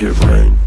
make it rain.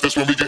Come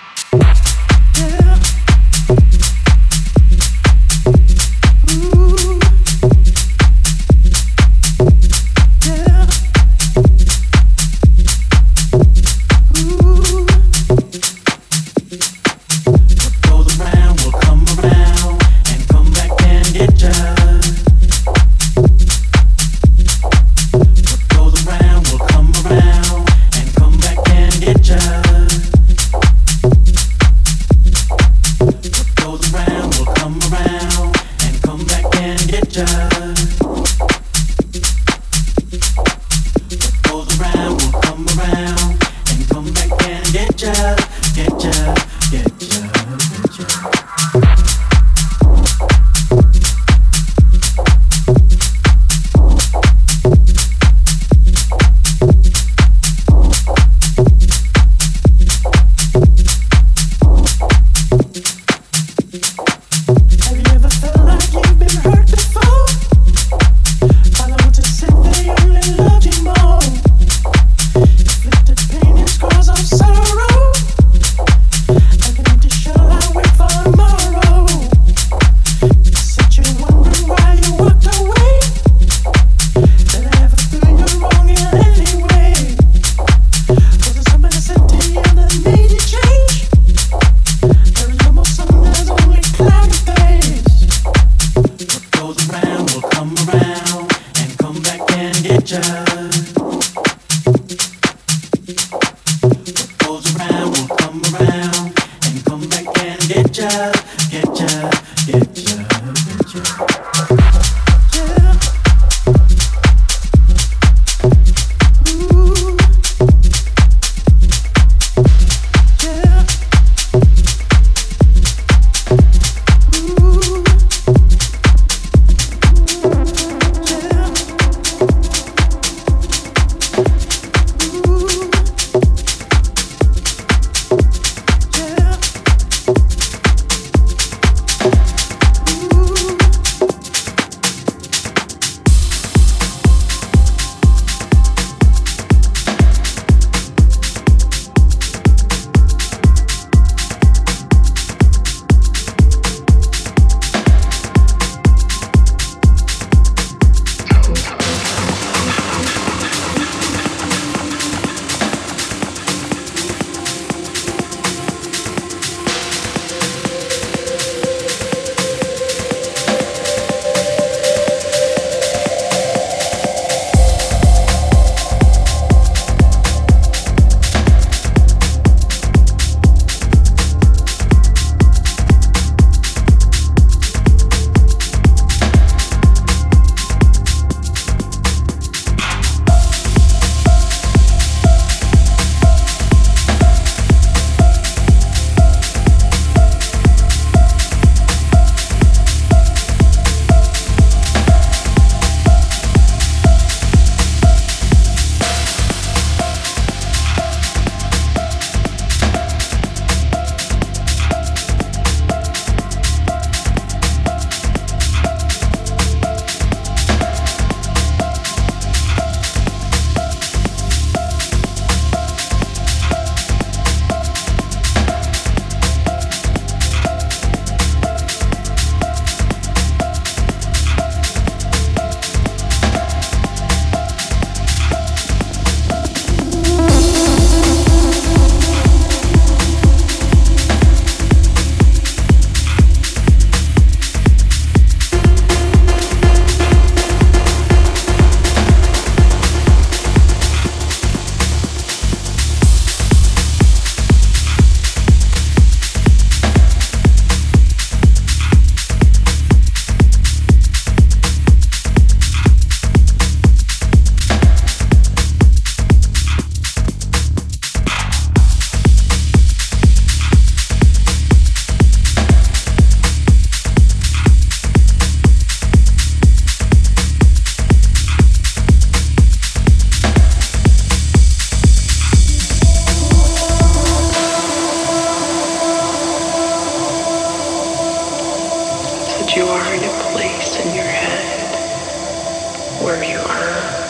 you are in a place in your head where you are.